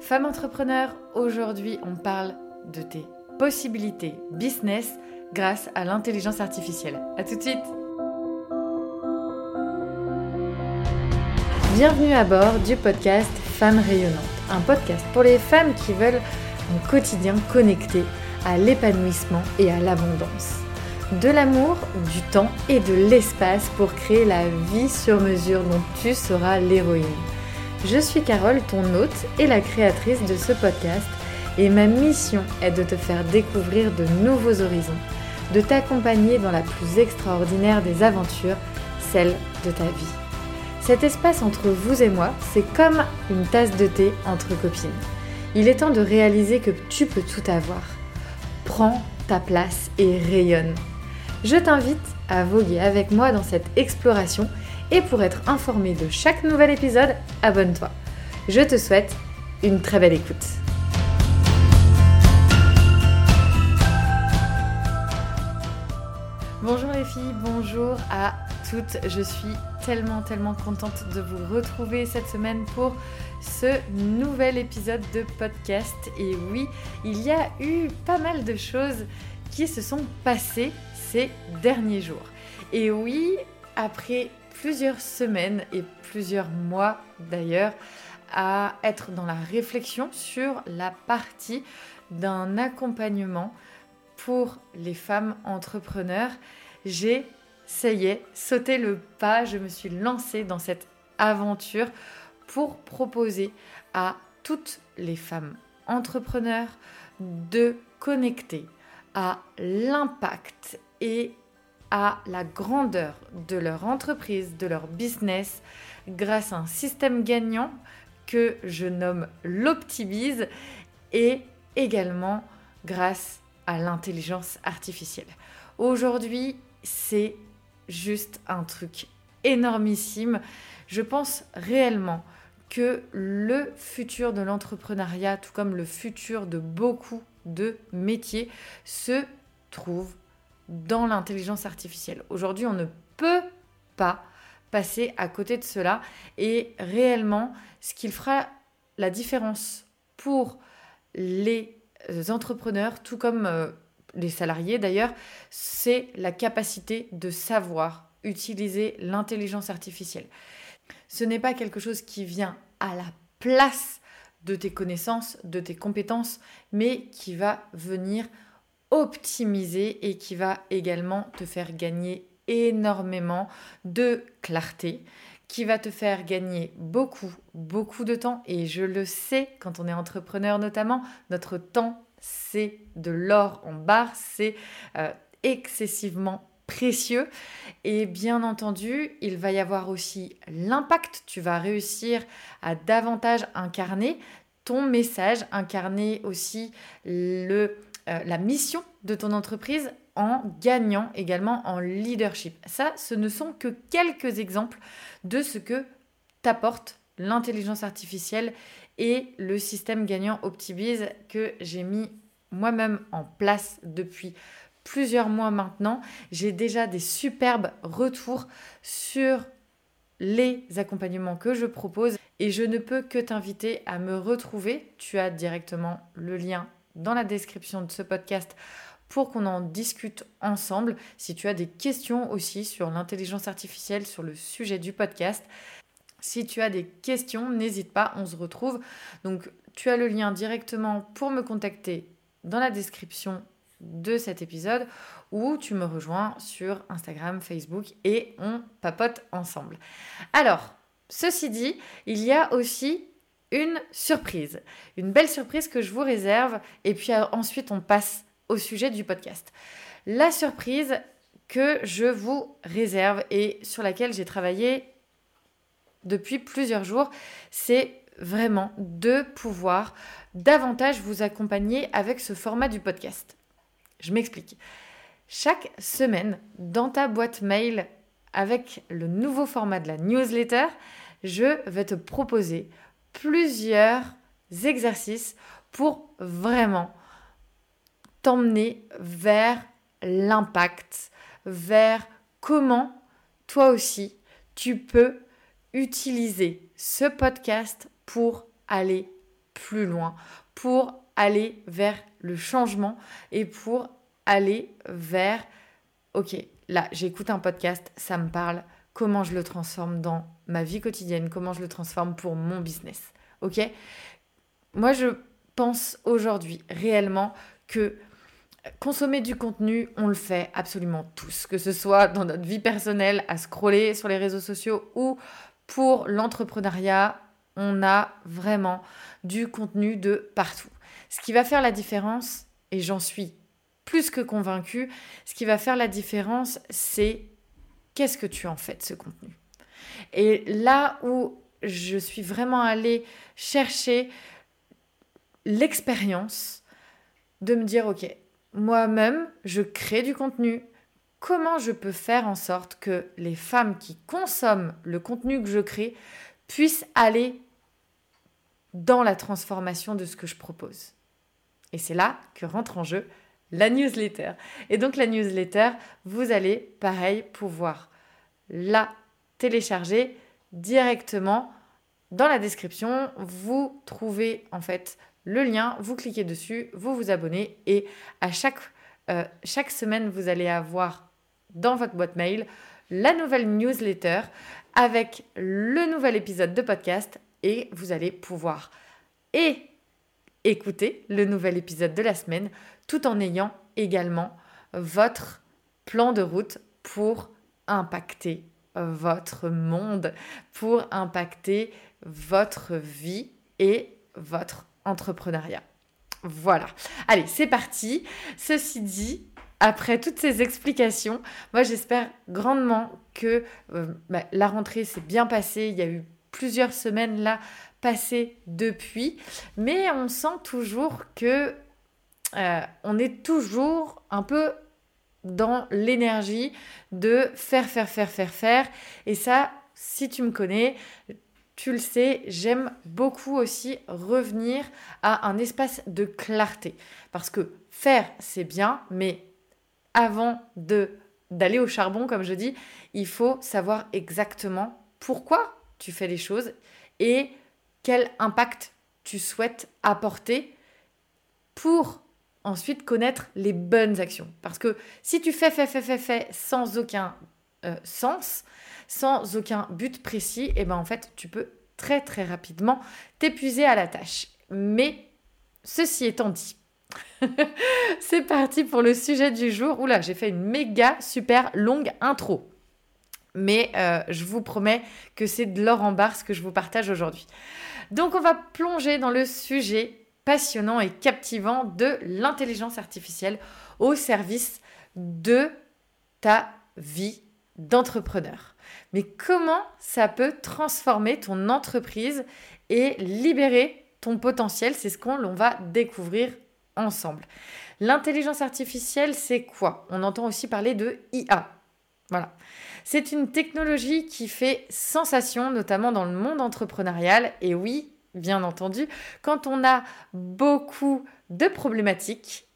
Femme entrepreneur, aujourd'hui on parle de tes possibilités business grâce à l'intelligence artificielle. A tout de suite Bienvenue à bord du podcast Femmes rayonnantes, un podcast pour les femmes qui veulent un quotidien connecté à l'épanouissement et à l'abondance. De l'amour, du temps et de l'espace pour créer la vie sur mesure dont tu seras l'héroïne. Je suis Carole, ton hôte et la créatrice de ce podcast, et ma mission est de te faire découvrir de nouveaux horizons, de t'accompagner dans la plus extraordinaire des aventures, celle de ta vie. Cet espace entre vous et moi, c'est comme une tasse de thé entre copines. Il est temps de réaliser que tu peux tout avoir. Prends ta place et rayonne. Je t'invite à voguer avec moi dans cette exploration et pour être informé de chaque nouvel épisode, abonne-toi. Je te souhaite une très belle écoute. Bonjour les filles, bonjour à toutes. Je suis tellement tellement contente de vous retrouver cette semaine pour ce nouvel épisode de podcast. Et oui, il y a eu pas mal de choses qui se sont passées ces derniers jours. Et oui, après plusieurs semaines et plusieurs mois d'ailleurs à être dans la réflexion sur la partie d'un accompagnement pour les femmes entrepreneurs. J'ai, ça y est, sauté le pas, je me suis lancée dans cette aventure pour proposer à toutes les femmes entrepreneurs de connecter à l'impact et à la grandeur de leur entreprise, de leur business, grâce à un système gagnant que je nomme l'Optimize et également grâce à l'intelligence artificielle. Aujourd'hui, c'est juste un truc énormissime. Je pense réellement que le futur de l'entrepreneuriat, tout comme le futur de beaucoup de métiers, se trouve dans l'intelligence artificielle. Aujourd'hui, on ne peut pas passer à côté de cela et réellement, ce qu'il fera la différence pour les entrepreneurs, tout comme euh, les salariés d'ailleurs, c'est la capacité de savoir utiliser l'intelligence artificielle. Ce n'est pas quelque chose qui vient à la place de tes connaissances, de tes compétences, mais qui va venir optimiser et qui va également te faire gagner énormément de clarté, qui va te faire gagner beaucoup, beaucoup de temps. Et je le sais, quand on est entrepreneur notamment, notre temps, c'est de l'or en barre, c'est euh, excessivement précieux. Et bien entendu, il va y avoir aussi l'impact. Tu vas réussir à davantage incarner ton message, incarner aussi le euh, la mission de ton entreprise en gagnant également en leadership. Ça, ce ne sont que quelques exemples de ce que t'apporte l'intelligence artificielle et le système gagnant Optimize que j'ai mis moi-même en place depuis plusieurs mois maintenant. J'ai déjà des superbes retours sur les accompagnements que je propose et je ne peux que t'inviter à me retrouver. Tu as directement le lien dans la description de ce podcast pour qu'on en discute ensemble. Si tu as des questions aussi sur l'intelligence artificielle, sur le sujet du podcast, si tu as des questions, n'hésite pas, on se retrouve. Donc tu as le lien directement pour me contacter dans la description de cet épisode ou tu me rejoins sur Instagram, Facebook et on papote ensemble. Alors, ceci dit, il y a aussi une surprise. Une belle surprise que je vous réserve. Et puis euh, ensuite, on passe au sujet du podcast. La surprise que je vous réserve et sur laquelle j'ai travaillé depuis plusieurs jours, c'est vraiment de pouvoir davantage vous accompagner avec ce format du podcast. Je m'explique. Chaque semaine, dans ta boîte mail, avec le nouveau format de la newsletter, je vais te proposer plusieurs exercices pour vraiment t'emmener vers l'impact, vers comment toi aussi tu peux utiliser ce podcast pour aller plus loin, pour aller vers le changement et pour aller vers, ok, là j'écoute un podcast, ça me parle, comment je le transforme dans ma vie quotidienne, comment je le transforme pour mon business. Ok? Moi je pense aujourd'hui réellement que consommer du contenu, on le fait absolument tous, que ce soit dans notre vie personnelle, à scroller sur les réseaux sociaux ou pour l'entrepreneuriat, on a vraiment du contenu de partout. Ce qui va faire la différence, et j'en suis plus que convaincue, ce qui va faire la différence, c'est qu'est-ce que tu en fais de ce contenu? Et là où je suis vraiment allée chercher l'expérience de me dire, ok, moi-même, je crée du contenu. Comment je peux faire en sorte que les femmes qui consomment le contenu que je crée puissent aller dans la transformation de ce que je propose? Et c'est là que rentre en jeu la newsletter. Et donc la newsletter, vous allez, pareil, pouvoir la télécharger directement dans la description. Vous trouvez en fait le lien, vous cliquez dessus, vous vous abonnez et à chaque, euh, chaque semaine, vous allez avoir dans votre boîte mail la nouvelle newsletter avec le nouvel épisode de podcast et vous allez pouvoir et écouter le nouvel épisode de la semaine tout en ayant également votre plan de route pour impacter votre monde, pour impacter votre vie et votre entrepreneuriat. Voilà. Allez, c'est parti. Ceci dit, après toutes ces explications, moi j'espère grandement que euh, bah, la rentrée s'est bien passée. Il y a eu plusieurs semaines là passées depuis, mais on sent toujours que euh, on est toujours un peu dans l'énergie de faire, faire, faire, faire, faire. Et ça, si tu me connais, tu le sais, j'aime beaucoup aussi revenir à un espace de clarté. Parce que faire, c'est bien, mais avant de d'aller au charbon, comme je dis, il faut savoir exactement pourquoi tu fais les choses et quel impact tu souhaites apporter pour ensuite connaître les bonnes actions. Parce que si tu fais, fais, fais, fais, fais sans aucun euh, sens, sans aucun but précis, et eh ben en fait, tu peux très très rapidement t'épuiser à la tâche. Mais ceci étant dit, c'est parti pour le sujet du jour. Oula, j'ai fait une méga super longue intro. Mais euh, je vous promets que c'est de l'or en barre ce que je vous partage aujourd'hui. Donc on va plonger dans le sujet passionnant et captivant de l'intelligence artificielle au service de ta vie d'entrepreneur. Mais comment ça peut transformer ton entreprise et libérer ton potentiel? C'est ce qu'on va découvrir ensemble. L'intelligence artificielle, c'est quoi? On entend aussi parler de IA. Voilà. C'est une technologie qui fait sensation, notamment dans le monde entrepreneurial. Et oui, bien entendu, quand on a beaucoup de problématiques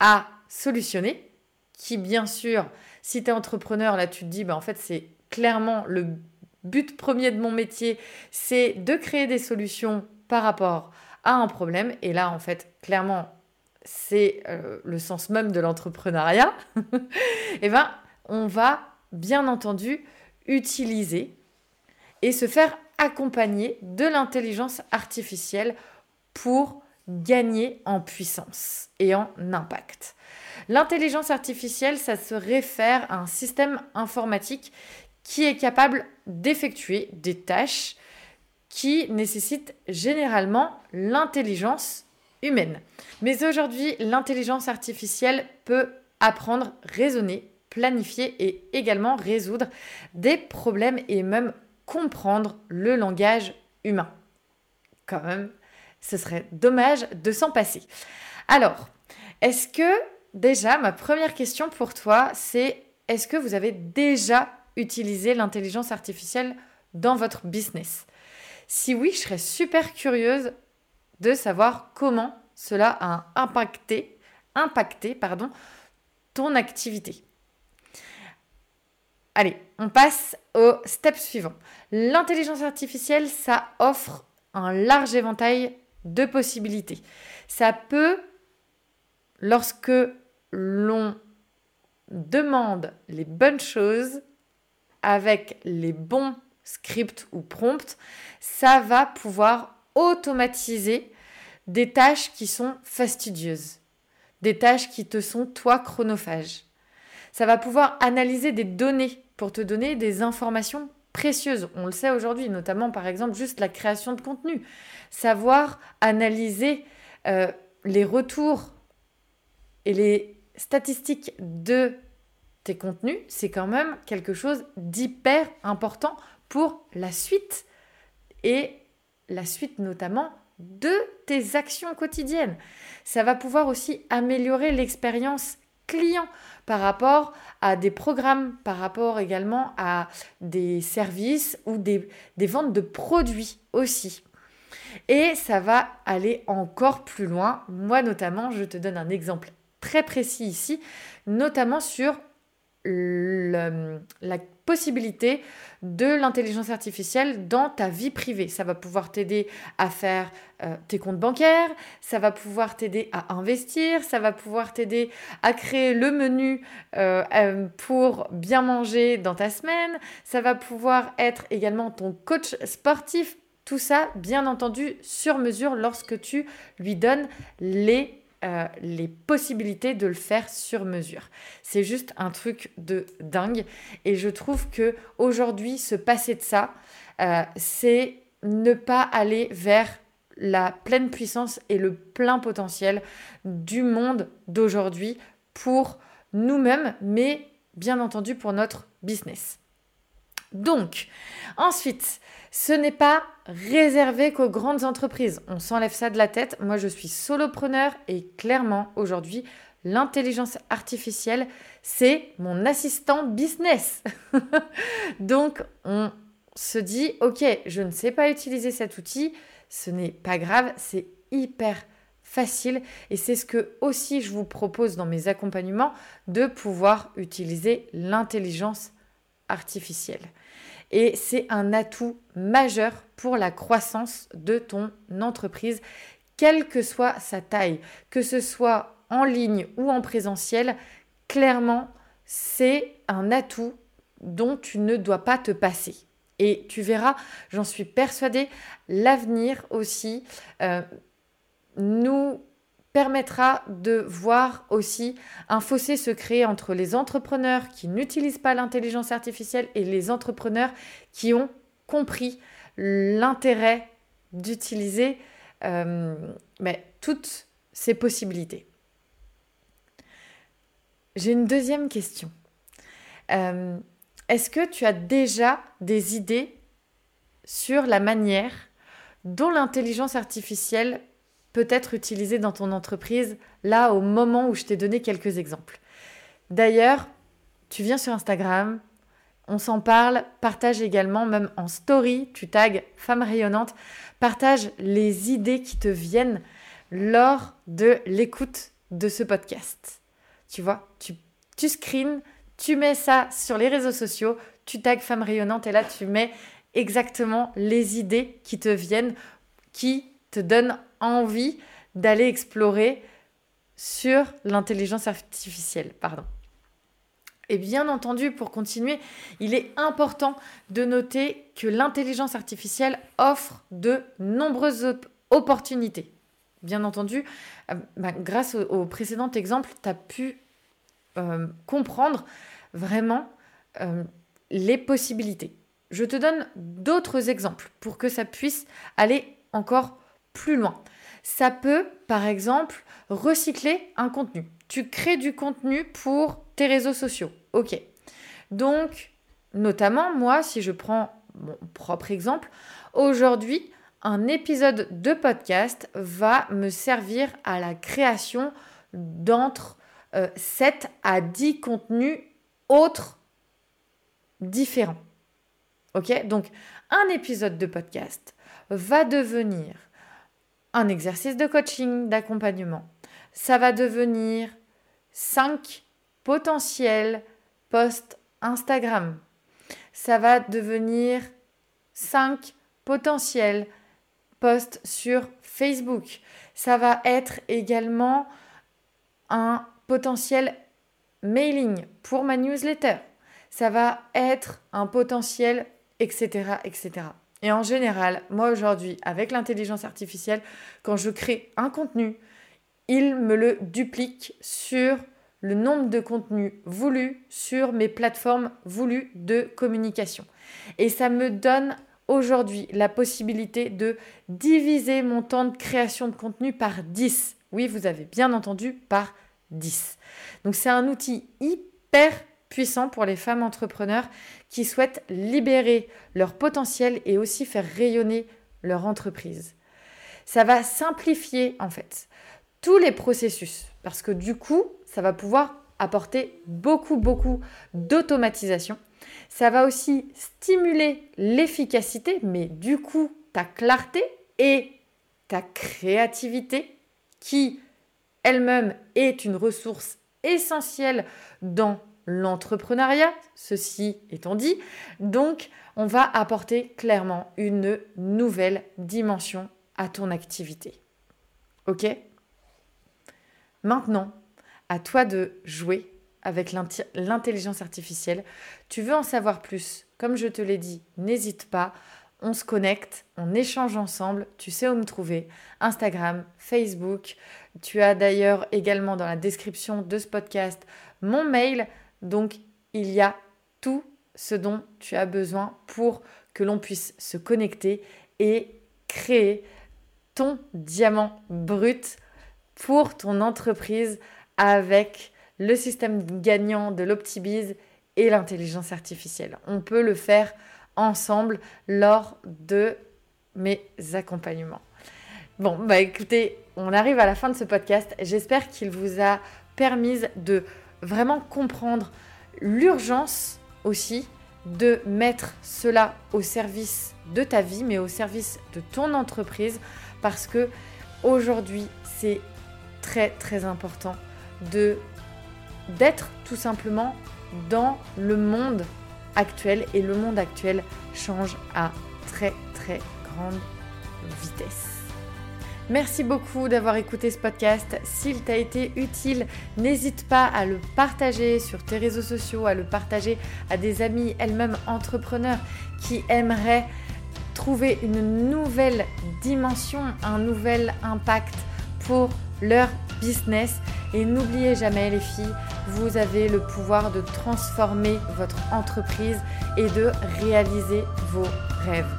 à solutionner, qui bien sûr, si tu es entrepreneur, là tu te dis, bah, en fait c'est clairement le but premier de mon métier, c'est de créer des solutions par rapport à un problème. Et là, en fait, clairement, c'est euh, le sens même de l'entrepreneuriat. et eh ben, on va bien entendu utiliser et se faire accompagner de l'intelligence artificielle pour gagner en puissance et en impact. L'intelligence artificielle, ça se réfère à un système informatique qui est capable d'effectuer des tâches qui nécessitent généralement l'intelligence humaine. Mais aujourd'hui, l'intelligence artificielle peut apprendre, raisonner, planifier et également résoudre des problèmes et même comprendre le langage humain. Quand même, ce serait dommage de s'en passer. Alors, est-ce que déjà, ma première question pour toi, c'est est-ce que vous avez déjà utilisé l'intelligence artificielle dans votre business? Si oui, je serais super curieuse de savoir comment cela a impacté, ton activité. Allez, on passe au step suivant. L'intelligence artificielle, ça offre un large éventail de possibilités. Ça peut, lorsque l'on demande les bonnes choses avec les bons scripts ou prompts, ça va pouvoir automatiser des tâches qui sont fastidieuses, des tâches qui te sont toi chronophages. Ça va pouvoir analyser des données pour te donner des informations précieuses. On le sait aujourd'hui, notamment par exemple juste la création de contenu. Savoir analyser euh, les retours et les statistiques de tes contenus, c'est quand même quelque chose d'hyper important pour la suite et la suite notamment de tes actions quotidiennes. Ça va pouvoir aussi améliorer l'expérience client par rapport à des programmes, par rapport également à des services ou des ventes de produits aussi. Et ça va aller encore plus loin. Moi notamment, je te donne un exemple très précis ici, notamment sur la possibilité de l'intelligence artificielle dans ta vie privée. Ça va pouvoir t'aider à faire euh, tes comptes bancaires, ça va pouvoir t'aider à investir, ça va pouvoir t'aider à créer le menu euh, euh, pour bien manger dans ta semaine, ça va pouvoir être également ton coach sportif. Tout ça, bien entendu, sur mesure lorsque tu lui donnes les euh, les possibilités de le faire sur mesure. C'est juste un truc de dingue. Et je trouve que aujourd'hui, se passer de ça, euh, c'est ne pas aller vers la pleine puissance et le plein potentiel du monde d'aujourd'hui pour nous-mêmes, mais bien entendu pour notre business. Donc, ensuite, ce n'est pas réservé qu'aux grandes entreprises. On s'enlève ça de la tête. Moi, je suis solopreneur et clairement, aujourd'hui, l'intelligence artificielle, c'est mon assistant business. Donc, on se dit, OK, je ne sais pas utiliser cet outil. Ce n'est pas grave, c'est hyper facile et c'est ce que aussi je vous propose dans mes accompagnements de pouvoir utiliser l'intelligence artificielle et c'est un atout majeur pour la croissance de ton entreprise, quelle que soit sa taille, que ce soit en ligne ou en présentiel, clairement, c'est un atout dont tu ne dois pas te passer. Et tu verras, j'en suis persuadée, l'avenir aussi euh, nous permettra de voir aussi un fossé se créer entre les entrepreneurs qui n'utilisent pas l'intelligence artificielle et les entrepreneurs qui ont compris l'intérêt d'utiliser euh, toutes ces possibilités. J'ai une deuxième question. Euh, est-ce que tu as déjà des idées sur la manière dont l'intelligence artificielle peut être utilisé dans ton entreprise là au moment où je t'ai donné quelques exemples. D'ailleurs, tu viens sur Instagram, on s'en parle, partage également, même en story, tu tags Femme rayonnante, partage les idées qui te viennent lors de l'écoute de ce podcast. Tu vois, tu, tu screens, tu mets ça sur les réseaux sociaux, tu tags Femme rayonnante et là tu mets exactement les idées qui te viennent, qui te donnent envie d'aller explorer sur l'intelligence artificielle. Pardon. Et bien entendu, pour continuer, il est important de noter que l'intelligence artificielle offre de nombreuses opportunités. Bien entendu, euh, bah, grâce au, précédent exemple, tu as pu euh, comprendre vraiment euh, les possibilités. Je te donne d'autres exemples pour que ça puisse aller encore plus loin. Ça peut, par exemple, recycler un contenu. Tu crées du contenu pour tes réseaux sociaux. Ok. Donc, notamment, moi, si je prends mon propre exemple, aujourd'hui, un épisode de podcast va me servir à la création d'entre 7 euh, à 10 contenus autres différents. Ok Donc, un épisode de podcast va devenir un exercice de coaching, d'accompagnement. Ça va devenir 5 potentiels posts Instagram. Ça va devenir 5 potentiels posts sur Facebook. Ça va être également un potentiel mailing pour ma newsletter. Ça va être un potentiel, etc., etc. Et en général, moi aujourd'hui, avec l'intelligence artificielle, quand je crée un contenu, il me le duplique sur le nombre de contenus voulus sur mes plateformes voulues de communication. Et ça me donne aujourd'hui la possibilité de diviser mon temps de création de contenu par 10. Oui, vous avez bien entendu, par 10. Donc c'est un outil hyper puissant pour les femmes entrepreneurs qui souhaitent libérer leur potentiel et aussi faire rayonner leur entreprise. Ça va simplifier en fait tous les processus parce que du coup, ça va pouvoir apporter beaucoup, beaucoup d'automatisation. Ça va aussi stimuler l'efficacité, mais du coup, ta clarté et ta créativité qui elle-même est une ressource essentielle dans l'entrepreneuriat, ceci étant dit. Donc, on va apporter clairement une nouvelle dimension à ton activité. OK? Maintenant, à toi de jouer avec l'intelligence artificielle. Tu veux en savoir plus? Comme je te l'ai dit, n'hésite pas. On se connecte, on échange ensemble. Tu sais où me trouver Instagram, Facebook. Tu as d'ailleurs également dans la description de ce podcast mon mail. Donc, il y a tout ce dont tu as besoin pour que l'on puisse se connecter et créer ton diamant brut pour ton entreprise avec le système gagnant de l'Optibiz et l'intelligence artificielle. On peut le faire ensemble lors de mes accompagnements. Bon, bah écoutez, on arrive à la fin de ce podcast. J'espère qu'il vous a permis de vraiment comprendre l'urgence aussi de mettre cela au service de ta vie, mais au service de ton entreprise, parce que aujourd'hui, c'est très très important de d'être tout simplement dans le monde actuel et le monde actuel change à très très grande vitesse. Merci beaucoup d'avoir écouté ce podcast. S'il t'a été utile, n'hésite pas à le partager sur tes réseaux sociaux, à le partager à des amis elles-mêmes entrepreneurs qui aimeraient trouver une nouvelle dimension, un nouvel impact pour leur business. Et n'oubliez jamais les filles, vous avez le pouvoir de transformer votre entreprise et de réaliser vos rêves.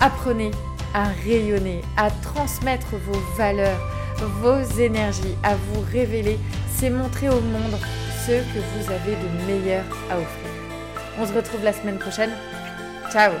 Apprenez à rayonner, à transmettre vos valeurs, vos énergies, à vous révéler. C'est montrer au monde ce que vous avez de meilleur à offrir. On se retrouve la semaine prochaine. Ciao